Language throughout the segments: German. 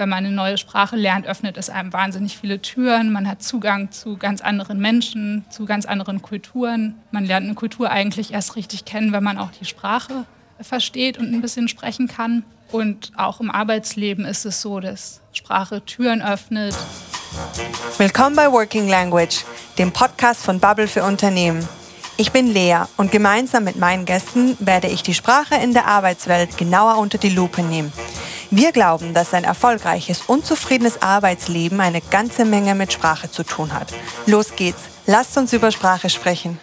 wenn man eine neue Sprache lernt, öffnet es einem wahnsinnig viele Türen. Man hat Zugang zu ganz anderen Menschen, zu ganz anderen Kulturen. Man lernt eine Kultur eigentlich erst richtig kennen, wenn man auch die Sprache versteht und ein bisschen sprechen kann. Und auch im Arbeitsleben ist es so, dass Sprache Türen öffnet. Willkommen bei Working Language, dem Podcast von Bubble für Unternehmen. Ich bin Lea und gemeinsam mit meinen Gästen werde ich die Sprache in der Arbeitswelt genauer unter die Lupe nehmen. Wir glauben, dass ein erfolgreiches und zufriedenes Arbeitsleben eine ganze Menge mit Sprache zu tun hat. Los geht's, lasst uns über Sprache sprechen.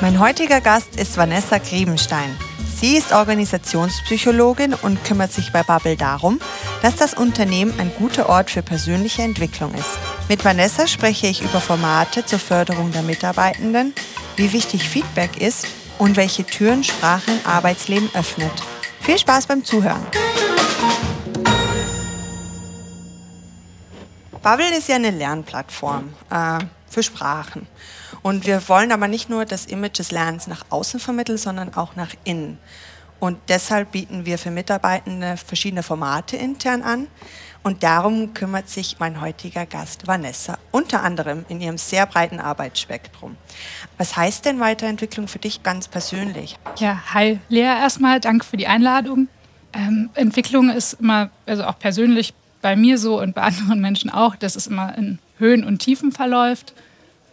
Mein heutiger Gast ist Vanessa Griebenstein. Sie ist Organisationspsychologin und kümmert sich bei Bubble darum, dass das Unternehmen ein guter Ort für persönliche Entwicklung ist. Mit Vanessa spreche ich über Formate zur Förderung der Mitarbeitenden, wie wichtig Feedback ist und welche Türen Sprache im Arbeitsleben öffnet. Viel Spaß beim Zuhören. Bubble ist ja eine Lernplattform äh, für Sprachen. Und wir wollen aber nicht nur das Image des Lernens nach außen vermitteln, sondern auch nach innen. Und deshalb bieten wir für Mitarbeitende verschiedene Formate intern an. Und darum kümmert sich mein heutiger Gast Vanessa, unter anderem in ihrem sehr breiten Arbeitsspektrum. Was heißt denn Weiterentwicklung für dich ganz persönlich? Ja, hi Lea erstmal, danke für die Einladung. Ähm, Entwicklung ist immer, also auch persönlich bei mir so und bei anderen Menschen auch, dass es immer in Höhen und Tiefen verläuft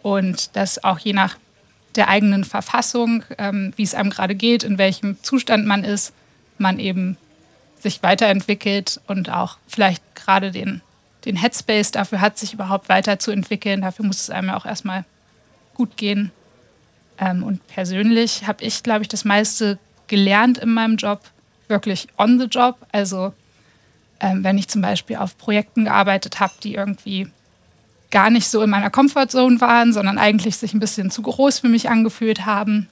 und dass auch je nach der eigenen Verfassung, ähm, wie es einem gerade geht, in welchem Zustand man ist, man eben sich weiterentwickelt und auch vielleicht gerade den, den Headspace dafür hat, sich überhaupt weiterzuentwickeln. Dafür muss es einem ja auch erstmal gut gehen. Ähm, und persönlich habe ich, glaube ich, das meiste gelernt in meinem Job, wirklich on the job. Also ähm, wenn ich zum Beispiel auf Projekten gearbeitet habe, die irgendwie gar nicht so in meiner Comfortzone waren, sondern eigentlich sich ein bisschen zu groß für mich angefühlt haben.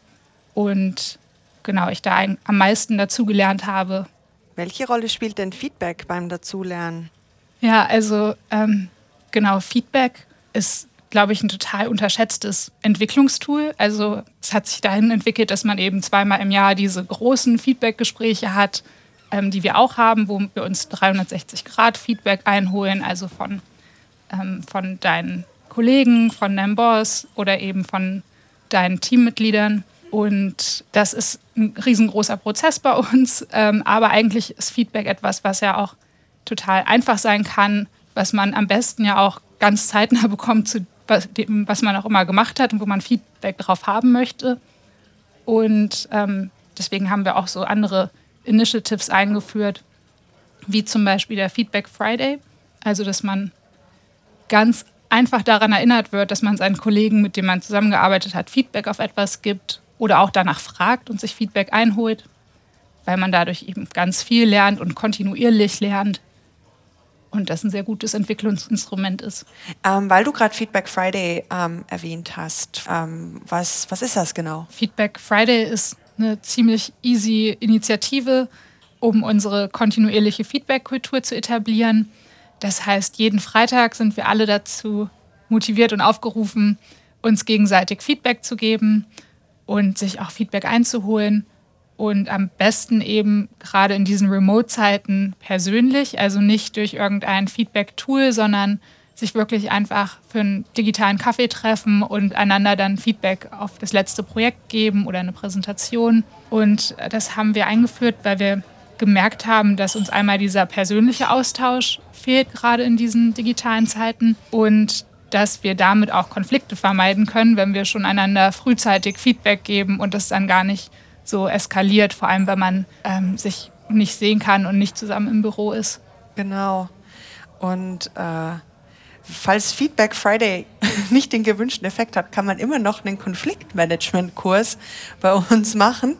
Und genau, ich da ein, am meisten dazugelernt habe, welche Rolle spielt denn Feedback beim Dazulernen? Ja, also ähm, genau, Feedback ist, glaube ich, ein total unterschätztes Entwicklungstool. Also es hat sich dahin entwickelt, dass man eben zweimal im Jahr diese großen Feedback-Gespräche hat, ähm, die wir auch haben, wo wir uns 360-Grad-Feedback einholen, also von, ähm, von deinen Kollegen, von deinem Boss oder eben von deinen Teammitgliedern. Und das ist ein riesengroßer Prozess bei uns. Ähm, aber eigentlich ist Feedback etwas, was ja auch total einfach sein kann, was man am besten ja auch ganz zeitnah bekommt zu dem, was man auch immer gemacht hat und wo man Feedback drauf haben möchte. Und ähm, deswegen haben wir auch so andere Initiatives eingeführt, wie zum Beispiel der Feedback Friday. Also, dass man ganz einfach daran erinnert wird, dass man seinen Kollegen, mit denen man zusammengearbeitet hat, Feedback auf etwas gibt oder auch danach fragt und sich Feedback einholt, weil man dadurch eben ganz viel lernt und kontinuierlich lernt. Und das ein sehr gutes Entwicklungsinstrument ist. Ähm, weil du gerade Feedback Friday ähm, erwähnt hast, ähm, was, was ist das genau? Feedback Friday ist eine ziemlich easy Initiative, um unsere kontinuierliche Feedback-Kultur zu etablieren. Das heißt, jeden Freitag sind wir alle dazu motiviert und aufgerufen, uns gegenseitig Feedback zu geben und sich auch Feedback einzuholen und am besten eben gerade in diesen Remote-Zeiten persönlich, also nicht durch irgendein Feedback-Tool, sondern sich wirklich einfach für einen digitalen Kaffee treffen und einander dann Feedback auf das letzte Projekt geben oder eine Präsentation. Und das haben wir eingeführt, weil wir gemerkt haben, dass uns einmal dieser persönliche Austausch fehlt, gerade in diesen digitalen Zeiten. Und dass wir damit auch Konflikte vermeiden können, wenn wir schon einander frühzeitig Feedback geben und das dann gar nicht so eskaliert, vor allem wenn man ähm, sich nicht sehen kann und nicht zusammen im Büro ist. Genau. Und äh, falls Feedback Friday nicht den gewünschten Effekt hat, kann man immer noch einen Konfliktmanagement-Kurs bei uns machen.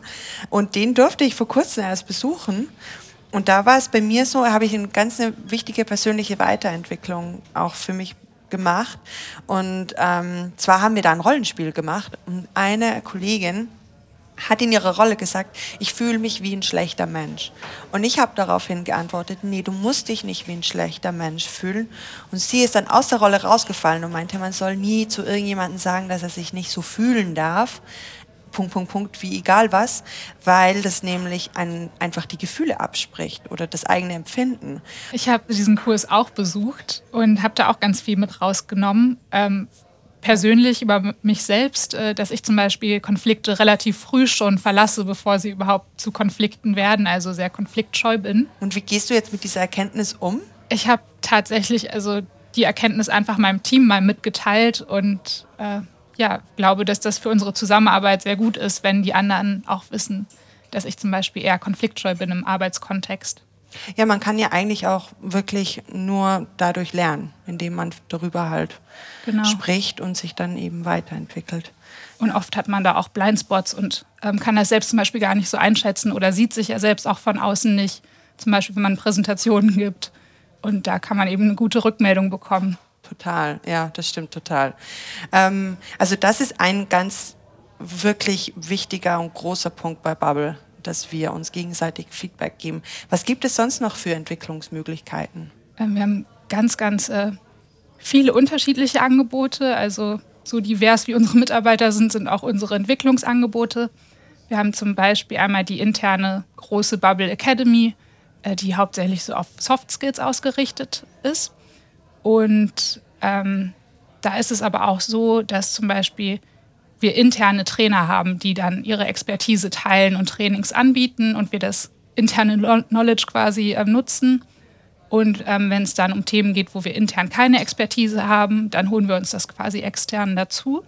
Und den durfte ich vor kurzem erst besuchen. Und da war es bei mir so, habe ich eine ganz wichtige persönliche Weiterentwicklung auch für mich gemacht. Und ähm, zwar haben wir da ein Rollenspiel gemacht und eine Kollegin hat in ihrer Rolle gesagt, ich fühle mich wie ein schlechter Mensch. Und ich habe daraufhin geantwortet, nee, du musst dich nicht wie ein schlechter Mensch fühlen. Und sie ist dann aus der Rolle rausgefallen und meinte, man soll nie zu irgendjemandem sagen, dass er sich nicht so fühlen darf. Punkt, Punkt, Punkt, wie egal was, weil das nämlich ein, einfach die Gefühle abspricht oder das eigene Empfinden. Ich habe diesen Kurs auch besucht und habe da auch ganz viel mit rausgenommen. Ähm, persönlich über mich selbst, äh, dass ich zum Beispiel Konflikte relativ früh schon verlasse, bevor sie überhaupt zu Konflikten werden, also sehr konfliktscheu bin. Und wie gehst du jetzt mit dieser Erkenntnis um? Ich habe tatsächlich also die Erkenntnis einfach meinem Team mal mitgeteilt und äh, ja, glaube, dass das für unsere Zusammenarbeit sehr gut ist, wenn die anderen auch wissen, dass ich zum Beispiel eher konfliktscheu bin im Arbeitskontext. Ja, man kann ja eigentlich auch wirklich nur dadurch lernen, indem man darüber halt genau. spricht und sich dann eben weiterentwickelt. Und oft hat man da auch Blindspots und ähm, kann das selbst zum Beispiel gar nicht so einschätzen oder sieht sich ja selbst auch von außen nicht. Zum Beispiel, wenn man Präsentationen gibt. Und da kann man eben eine gute Rückmeldung bekommen. Total, ja, das stimmt total. Ähm, also das ist ein ganz wirklich wichtiger und großer Punkt bei Bubble, dass wir uns gegenseitig Feedback geben. Was gibt es sonst noch für Entwicklungsmöglichkeiten? Ähm, wir haben ganz, ganz äh, viele unterschiedliche Angebote. Also so divers wie unsere Mitarbeiter sind, sind auch unsere Entwicklungsangebote. Wir haben zum Beispiel einmal die interne große Bubble Academy, äh, die hauptsächlich so auf Soft Skills ausgerichtet ist. Und ähm, da ist es aber auch so, dass zum Beispiel wir interne Trainer haben, die dann ihre Expertise teilen und Trainings anbieten und wir das interne Knowledge quasi äh, nutzen. Und ähm, wenn es dann um Themen geht, wo wir intern keine Expertise haben, dann holen wir uns das quasi extern dazu.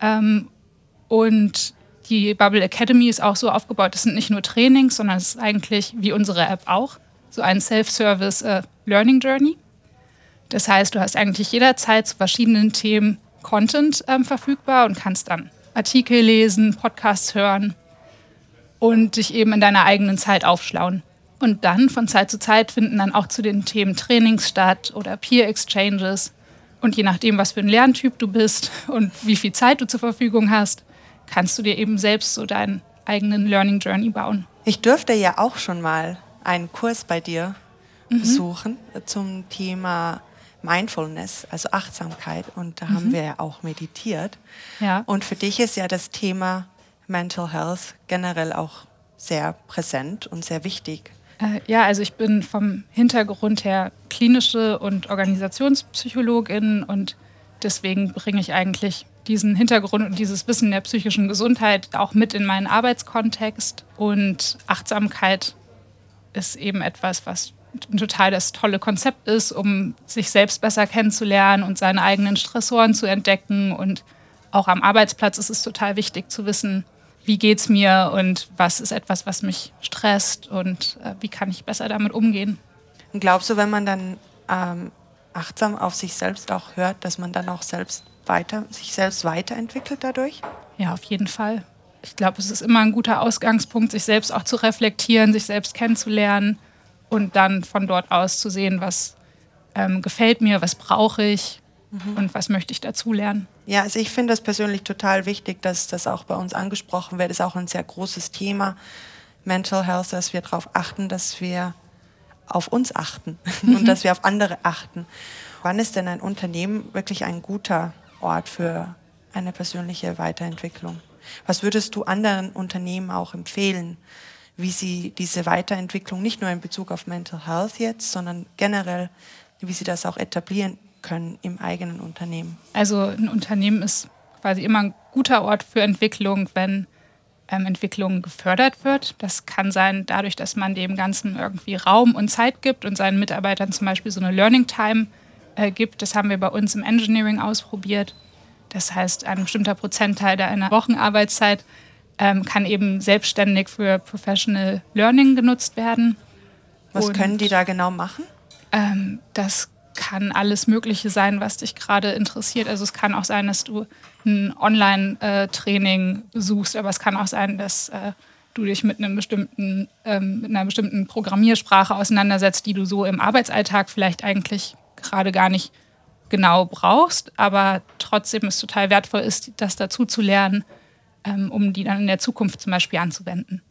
Ähm, und die Bubble Academy ist auch so aufgebaut, das sind nicht nur Trainings, sondern es ist eigentlich wie unsere App auch so ein Self-Service äh, Learning Journey. Das heißt, du hast eigentlich jederzeit zu verschiedenen Themen Content ähm, verfügbar und kannst dann Artikel lesen, Podcasts hören und dich eben in deiner eigenen Zeit aufschlauen. Und dann von Zeit zu Zeit finden dann auch zu den Themen Trainings statt oder Peer Exchanges. Und je nachdem, was für ein Lerntyp du bist und wie viel Zeit du zur Verfügung hast, kannst du dir eben selbst so deinen eigenen Learning Journey bauen. Ich durfte ja auch schon mal einen Kurs bei dir mhm. besuchen zum Thema Mindfulness, also Achtsamkeit. Und da mhm. haben wir ja auch meditiert. Ja. Und für dich ist ja das Thema Mental Health generell auch sehr präsent und sehr wichtig. Äh, ja, also ich bin vom Hintergrund her klinische und Organisationspsychologin und deswegen bringe ich eigentlich diesen Hintergrund und dieses Wissen der psychischen Gesundheit auch mit in meinen Arbeitskontext. Und Achtsamkeit ist eben etwas, was total das tolle Konzept ist, um sich selbst besser kennenzulernen und seine eigenen Stressoren zu entdecken. Und auch am Arbeitsplatz ist es total wichtig zu wissen, wie geht es mir und was ist etwas, was mich stresst und äh, wie kann ich besser damit umgehen. Und glaubst du, wenn man dann ähm, achtsam auf sich selbst auch hört, dass man dann auch selbst weiter, sich selbst weiterentwickelt dadurch? Ja, auf jeden Fall. Ich glaube, es ist immer ein guter Ausgangspunkt, sich selbst auch zu reflektieren, sich selbst kennenzulernen und dann von dort aus zu sehen, was ähm, gefällt mir, was brauche ich mhm. und was möchte ich dazulernen. Ja, also ich finde das persönlich total wichtig, dass das auch bei uns angesprochen wird. Das ist auch ein sehr großes Thema, Mental Health, dass wir darauf achten, dass wir auf uns achten mhm. und dass wir auf andere achten. Wann ist denn ein Unternehmen wirklich ein guter Ort für eine persönliche Weiterentwicklung? Was würdest du anderen Unternehmen auch empfehlen, wie sie diese Weiterentwicklung nicht nur in Bezug auf Mental Health jetzt, sondern generell, wie sie das auch etablieren können im eigenen Unternehmen? Also ein Unternehmen ist quasi immer ein guter Ort für Entwicklung, wenn ähm, Entwicklung gefördert wird. Das kann sein dadurch, dass man dem Ganzen irgendwie Raum und Zeit gibt und seinen Mitarbeitern zum Beispiel so eine Learning Time äh, gibt. Das haben wir bei uns im Engineering ausprobiert. Das heißt, ein bestimmter Prozentteil deiner Wochenarbeitszeit ähm, kann eben selbstständig für Professional Learning genutzt werden. Was Und, können die da genau machen? Ähm, das kann alles Mögliche sein, was dich gerade interessiert. Also es kann auch sein, dass du ein Online-Training suchst, aber es kann auch sein, dass äh, du dich mit einem bestimmten, ähm, mit einer bestimmten Programmiersprache auseinandersetzt, die du so im Arbeitsalltag vielleicht eigentlich gerade gar nicht genau brauchst, aber trotzdem es total wertvoll ist, das dazu zu lernen, ähm, um die dann in der Zukunft zum Beispiel anzuwenden.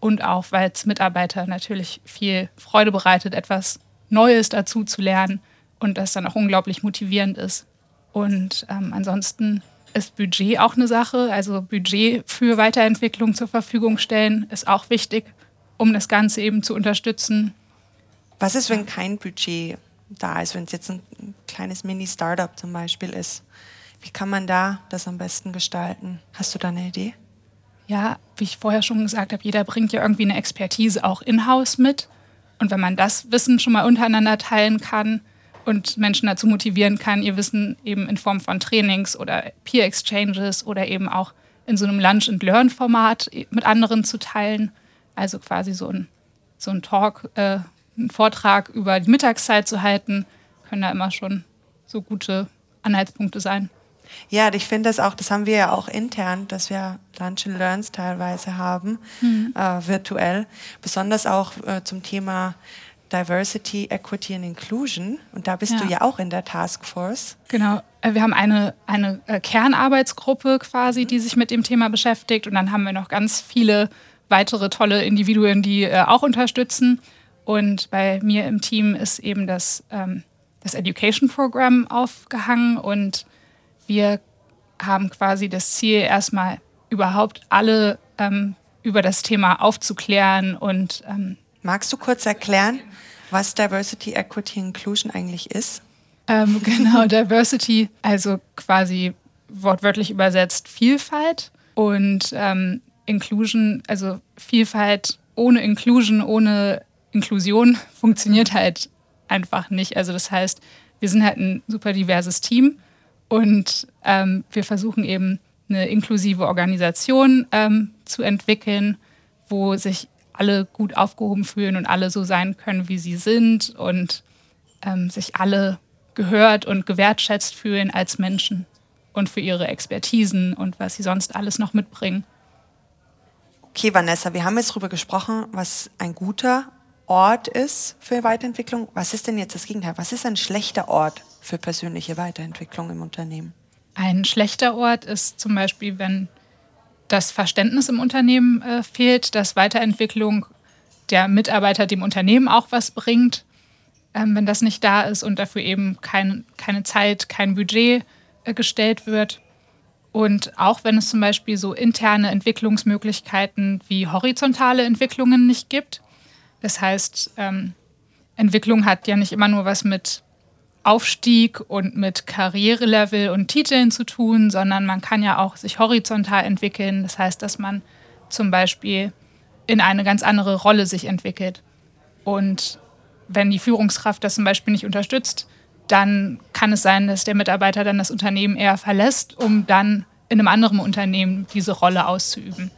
Und auch, weil es Mitarbeiter natürlich viel Freude bereitet, etwas Neues dazu zu lernen und das dann auch unglaublich motivierend ist. Und ähm, ansonsten ist Budget auch eine Sache. Also Budget für Weiterentwicklung zur Verfügung stellen ist auch wichtig, um das Ganze eben zu unterstützen. Was ist, wenn kein Budget da ist, wenn es jetzt ein kleines Mini-Startup zum Beispiel ist? Wie kann man da das am besten gestalten? Hast du da eine Idee? Ja, wie ich vorher schon gesagt habe, jeder bringt ja irgendwie eine Expertise auch in-house mit. Und wenn man das Wissen schon mal untereinander teilen kann und Menschen dazu motivieren kann, ihr Wissen eben in Form von Trainings oder Peer Exchanges oder eben auch in so einem Lunch-and-Learn-Format mit anderen zu teilen, also quasi so ein, so ein Talk, äh, einen Vortrag über die Mittagszeit zu halten, können da immer schon so gute Anhaltspunkte sein. Ja, ich finde das auch, das haben wir ja auch intern, dass wir Lunch and Learns teilweise haben, mhm. äh, virtuell. Besonders auch äh, zum Thema Diversity, Equity and Inclusion. Und da bist ja. du ja auch in der Task Force. Genau. Äh, wir haben eine, eine äh, Kernarbeitsgruppe quasi, die sich mit dem Thema beschäftigt. Und dann haben wir noch ganz viele weitere tolle Individuen, die äh, auch unterstützen. Und bei mir im Team ist eben das, ähm, das Education Program aufgehangen und wir haben quasi das Ziel, erstmal überhaupt alle ähm, über das Thema aufzuklären und ähm, Magst du kurz erklären, was Diversity, Equity, Inclusion eigentlich ist? Ähm, genau, Diversity, also quasi wortwörtlich übersetzt Vielfalt und ähm, Inclusion, also Vielfalt ohne Inclusion, ohne Inklusion funktioniert halt einfach nicht. Also das heißt, wir sind halt ein super diverses Team und ähm, wir versuchen eben eine inklusive Organisation ähm, zu entwickeln, wo sich alle gut aufgehoben fühlen und alle so sein können, wie sie sind und ähm, sich alle gehört und gewertschätzt fühlen als Menschen und für ihre Expertisen und was sie sonst alles noch mitbringen. Okay, Vanessa, wir haben jetzt darüber gesprochen, was ein guter Ort ist für Weiterentwicklung. Was ist denn jetzt das Gegenteil? Was ist ein schlechter Ort für persönliche Weiterentwicklung im Unternehmen? Ein schlechter Ort ist zum Beispiel, wenn das Verständnis im Unternehmen äh, fehlt, dass Weiterentwicklung der Mitarbeiter dem Unternehmen auch was bringt. Ähm, wenn das nicht da ist und dafür eben kein, keine Zeit, kein Budget äh, gestellt wird. Und auch wenn es zum Beispiel so interne Entwicklungsmöglichkeiten wie horizontale Entwicklungen nicht gibt. Das heißt, ähm, Entwicklung hat ja nicht immer nur was mit Aufstieg und mit Karrierelevel und Titeln zu tun, sondern man kann ja auch sich horizontal entwickeln. Das heißt, dass man zum Beispiel in eine ganz andere Rolle sich entwickelt. Und wenn die Führungskraft das zum Beispiel nicht unterstützt, dann kann es sein, dass der Mitarbeiter dann das Unternehmen eher verlässt, um dann in einem anderen Unternehmen diese Rolle auszuüben.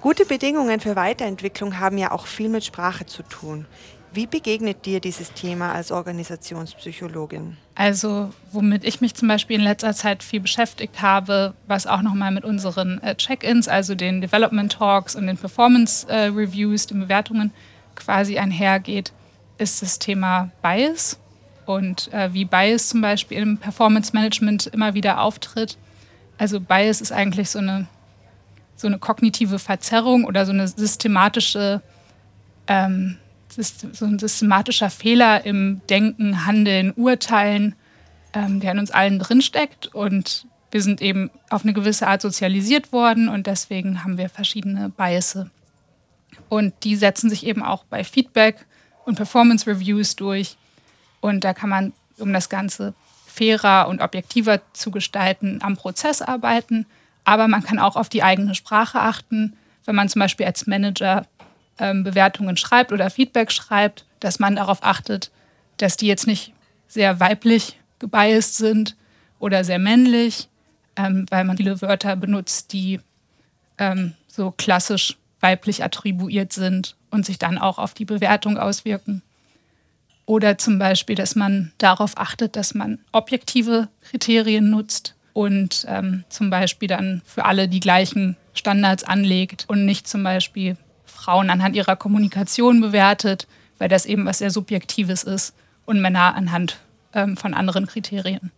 Gute Bedingungen für Weiterentwicklung haben ja auch viel mit Sprache zu tun. Wie begegnet dir dieses Thema als Organisationspsychologin? Also, womit ich mich zum Beispiel in letzter Zeit viel beschäftigt habe, was auch nochmal mit unseren äh, Check-ins, also den Development Talks und den Performance äh, Reviews, den Bewertungen quasi einhergeht, ist das Thema Bias und äh, wie Bias zum Beispiel im Performance Management immer wieder auftritt. Also Bias ist eigentlich so eine, so eine kognitive Verzerrung oder so eine systematische ähm, so ein systematischer Fehler im Denken, Handeln, Urteilen, ähm, der in uns allen drinsteckt. Und wir sind eben auf eine gewisse Art sozialisiert worden und deswegen haben wir verschiedene Biases. Und die setzen sich eben auch bei Feedback und Performance Reviews durch. Und da kann man, um das Ganze fairer und objektiver zu gestalten, am Prozess arbeiten. Aber man kann auch auf die eigene Sprache achten. Wenn man zum Beispiel als Manager ähm, Bewertungen schreibt oder Feedback schreibt, dass man darauf achtet, dass die jetzt nicht sehr weiblich gebiased sind oder sehr männlich, ähm, weil man viele Wörter benutzt, die ähm, so klassisch weiblich attribuiert sind und sich dann auch auf die Bewertung auswirken. Oder zum Beispiel, dass man darauf achtet, dass man objektive Kriterien nutzt und ähm, zum Beispiel dann für alle die gleichen Standards anlegt und nicht zum Beispiel Frauen anhand ihrer Kommunikation bewertet, weil das eben was sehr Subjektives ist und Männer anhand ähm, von anderen Kriterien.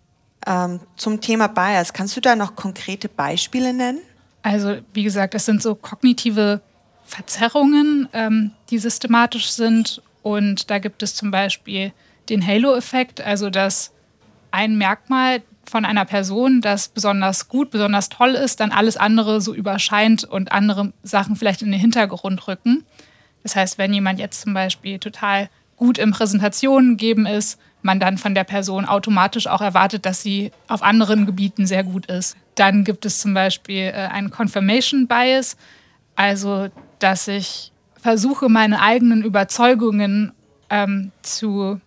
Ähm, zum Thema Bias, kannst du da noch konkrete Beispiele nennen? Also wie gesagt, das sind so kognitive Verzerrungen, ähm, die systematisch sind. Und da gibt es zum Beispiel den Halo-Effekt, also dass ein Merkmal von einer Person, das besonders gut, besonders toll ist, dann alles andere so überscheint und andere Sachen vielleicht in den Hintergrund rücken. Das heißt, wenn jemand jetzt zum Beispiel total gut in Präsentationen geben ist, man dann von der Person automatisch auch erwartet, dass sie auf anderen Gebieten sehr gut ist. Dann gibt es zum Beispiel äh, einen Confirmation Bias, also dass ich versuche, meine eigenen Überzeugungen ähm, zu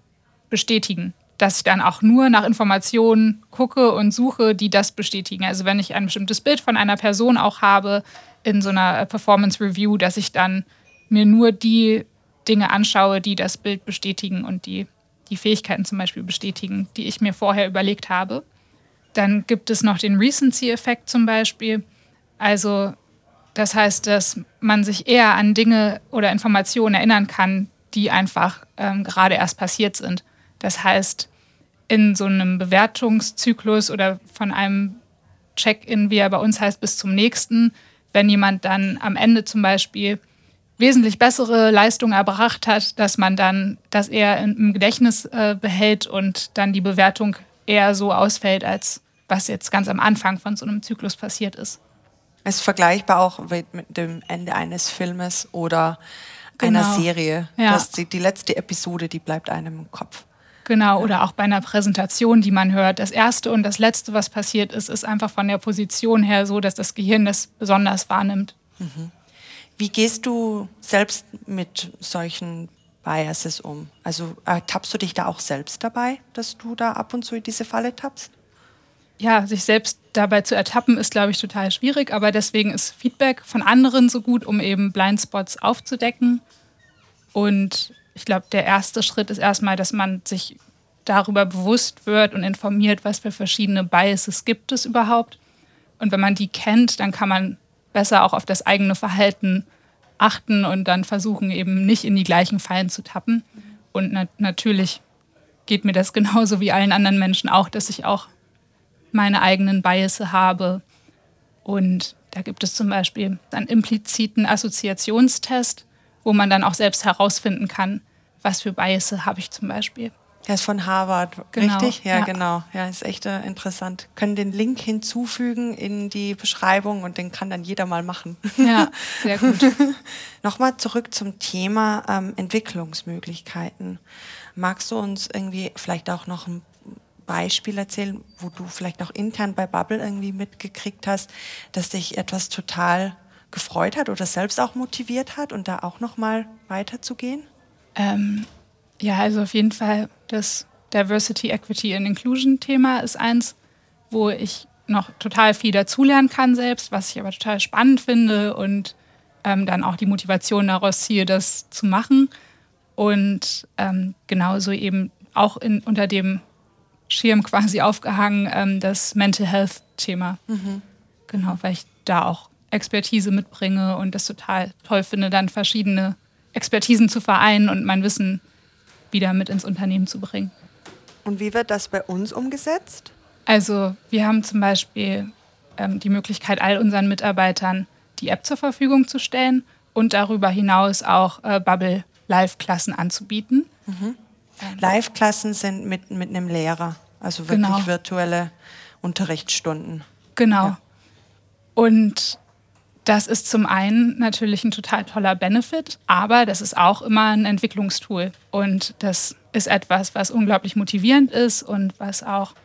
bestätigen. Dass ich dann auch nur nach Informationen gucke und suche, die das bestätigen. Also wenn ich ein bestimmtes Bild von einer Person auch habe in so einer Performance Review, dass ich dann mir nur die Dinge anschaue, die das Bild bestätigen und die die Fähigkeiten zum Beispiel bestätigen, die ich mir vorher überlegt habe. Dann gibt es noch den Recency-Effekt zum Beispiel. Also das heißt, dass man sich eher an Dinge oder Informationen erinnern kann, die einfach ähm, gerade erst passiert sind. Das heißt, in so einem Bewertungszyklus oder von einem Check-in, wie er bei uns heißt, bis zum nächsten, wenn jemand dann am Ende zum Beispiel wesentlich bessere Leistung erbracht hat, dass man dann das eher im Gedächtnis äh, behält und dann die Bewertung eher so ausfällt, als was jetzt ganz am Anfang von so einem Zyklus passiert ist. Es ist vergleichbar auch mit dem Ende eines Filmes oder genau. einer Serie. Ja. Das die, die letzte Episode, die bleibt einem im Kopf. Genau, oder auch bei einer Präsentation, die man hört. Das erste und das letzte, was passiert ist, ist einfach von der Position her so, dass das Gehirn das besonders wahrnimmt. Mhm. Wie gehst du selbst mit solchen Biases um? Also tappst du dich da auch selbst dabei, dass du da ab und zu in diese Falle tappst? Ja, sich selbst dabei zu ertappen, ist, glaube ich, total schwierig, aber deswegen ist Feedback von anderen so gut, um eben Blindspots aufzudecken. Und ich glaube, der erste Schritt ist erstmal, dass man sich darüber bewusst wird und informiert, was für verschiedene Biases gibt es überhaupt. Und wenn man die kennt, dann kann man besser auch auf das eigene Verhalten achten und dann versuchen eben nicht in die gleichen Fallen zu tappen. Und na natürlich geht mir das genauso wie allen anderen Menschen auch, dass ich auch meine eigenen Biases habe. Und da gibt es zum Beispiel einen impliziten Assoziationstest, wo man dann auch selbst herausfinden kann, was für Biases habe ich zum Beispiel. Er ist von Harvard, genau, richtig? Ja, ja, genau. Ja, ist echt äh, interessant. Können den Link hinzufügen in die Beschreibung und den kann dann jeder mal machen. Ja, sehr gut. Nochmal zurück zum Thema ähm, Entwicklungsmöglichkeiten. Magst du uns irgendwie vielleicht auch noch ein Beispiel erzählen, wo du vielleicht auch intern bei Bubble irgendwie mitgekriegt hast, dass dich etwas total gefreut hat oder selbst auch motiviert hat und da auch noch mal weiterzugehen? Ähm, ja, also auf jeden Fall das Diversity, Equity and Inclusion Thema ist eins, wo ich noch total viel dazulernen kann selbst, was ich aber total spannend finde und ähm, dann auch die Motivation daraus ziehe, das zu machen. Und ähm, genauso eben auch in, unter dem Schirm quasi aufgehangen ähm, das Mental Health Thema. Mhm. Genau, weil ich da auch Expertise mitbringe und das total toll finde, dann verschiedene Expertisen zu vereinen und mein Wissen wieder mit ins Unternehmen zu bringen. Und wie wird das bei uns umgesetzt? Also wir haben zum Beispiel ähm, die Möglichkeit, all unseren Mitarbeitern die App zur Verfügung zu stellen und darüber hinaus auch äh, Bubble Live-Klassen anzubieten. Mhm. Ähm, Live-Klassen sind mit, mit einem Lehrer, also wirklich genau. virtuelle Unterrichtsstunden. Genau. Ja. Und das ist zum einen natürlich ein total toller Benefit, aber das ist auch immer ein Entwicklungstool. Und das ist etwas, was unglaublich motivierend ist und was auch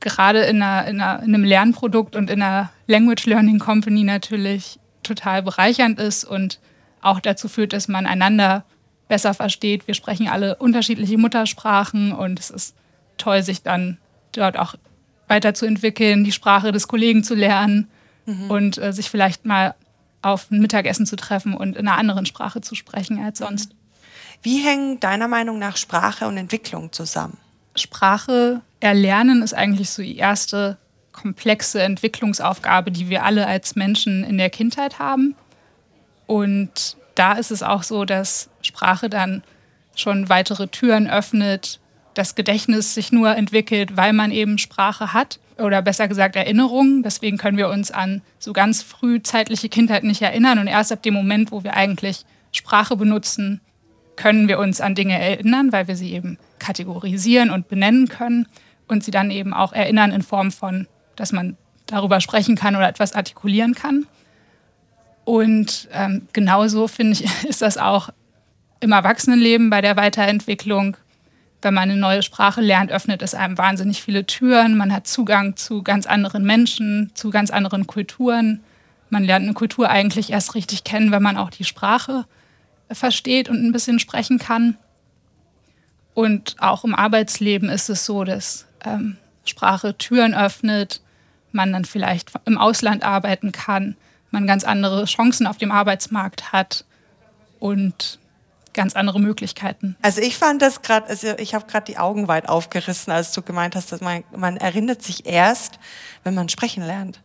gerade in, einer, in, einer, in einem Lernprodukt und in einer Language Learning Company natürlich total bereichernd ist und auch dazu führt, dass man einander besser versteht. Wir sprechen alle unterschiedliche Muttersprachen und es ist toll, sich dann dort auch weiterzuentwickeln, die Sprache des Kollegen zu lernen mhm. und äh, sich vielleicht mal auf ein Mittagessen zu treffen und in einer anderen Sprache zu sprechen als sonst. Wie hängen deiner Meinung nach Sprache und Entwicklung zusammen? Sprache erlernen ist eigentlich so die erste komplexe Entwicklungsaufgabe, die wir alle als Menschen in der Kindheit haben. Und da ist es auch so, dass Sprache dann schon weitere Türen öffnet, das Gedächtnis sich nur entwickelt, weil man eben Sprache hat oder besser gesagt Erinnerungen. Deswegen können wir uns an so ganz frühzeitliche Kindheit nicht erinnern. Und erst ab dem Moment, wo wir eigentlich Sprache benutzen, können wir uns an Dinge erinnern, weil wir sie eben kategorisieren und benennen können. und sie dann eben auch erinnern in Form von, dass man darüber sprechen kann oder etwas artikulieren kann. Und ähm, genauso finde ich, ist das auch im Erwachsenenleben bei der Weiterentwicklung. Wenn man eine neue Sprache lernt, öffnet es einem wahnsinnig viele Türen. Man hat Zugang zu ganz anderen Menschen, zu ganz anderen Kulturen. Man lernt eine Kultur eigentlich erst richtig kennen, wenn man auch die Sprache versteht und ein bisschen sprechen kann. Und auch im Arbeitsleben ist es so, dass ähm, Sprache Türen öffnet, man dann vielleicht im Ausland arbeiten kann, man ganz andere Chancen auf dem Arbeitsmarkt hat und ganz andere Möglichkeiten. Also ich fand das gerade, also ich habe gerade die Augen weit aufgerissen, als du gemeint hast, dass man, man erinnert sich erst, wenn man sprechen lernt.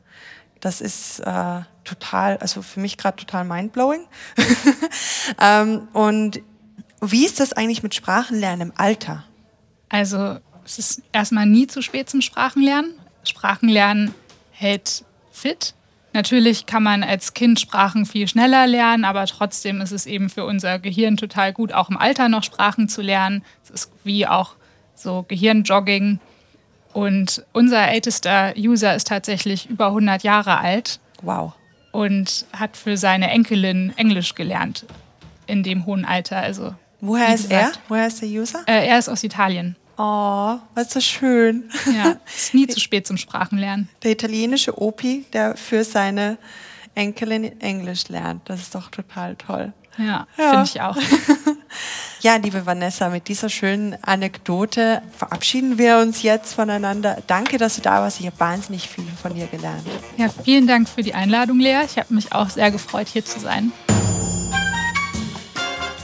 Das ist äh, total, also für mich gerade total mindblowing. ähm, und wie ist das eigentlich mit Sprachenlernen im Alter? Also es ist erstmal nie zu spät zum Sprachenlernen. Sprachenlernen hält fit. Natürlich kann man als Kind Sprachen viel schneller lernen, aber trotzdem ist es eben für unser Gehirn total gut, auch im Alter noch Sprachen zu lernen. Es ist wie auch so Gehirnjogging. Und unser ältester User ist tatsächlich über 100 Jahre alt. Wow. Und hat für seine Enkelin Englisch gelernt in dem hohen Alter. Also, Woher ist er? Woher ist der User? Äh, er ist aus Italien. Oh, was so schön. Ja, ist nie zu spät zum Sprachenlernen. Der italienische Opi, der für seine Enkelin Englisch lernt. Das ist doch total toll. Ja, ja. finde ich auch. ja, liebe Vanessa, mit dieser schönen Anekdote verabschieden wir uns jetzt voneinander. Danke, dass du da warst. Ich habe wahnsinnig viel von dir gelernt. Ja, vielen Dank für die Einladung, Lea. Ich habe mich auch sehr gefreut, hier zu sein.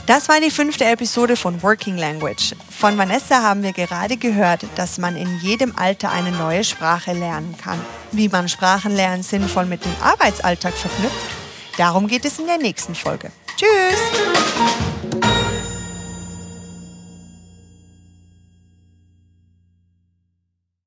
Das war die fünfte Episode von Working Language. Von Vanessa haben wir gerade gehört, dass man in jedem Alter eine neue Sprache lernen kann. Wie man Sprachenlernen sinnvoll mit dem Arbeitsalltag verknüpft, darum geht es in der nächsten Folge. Tschüss!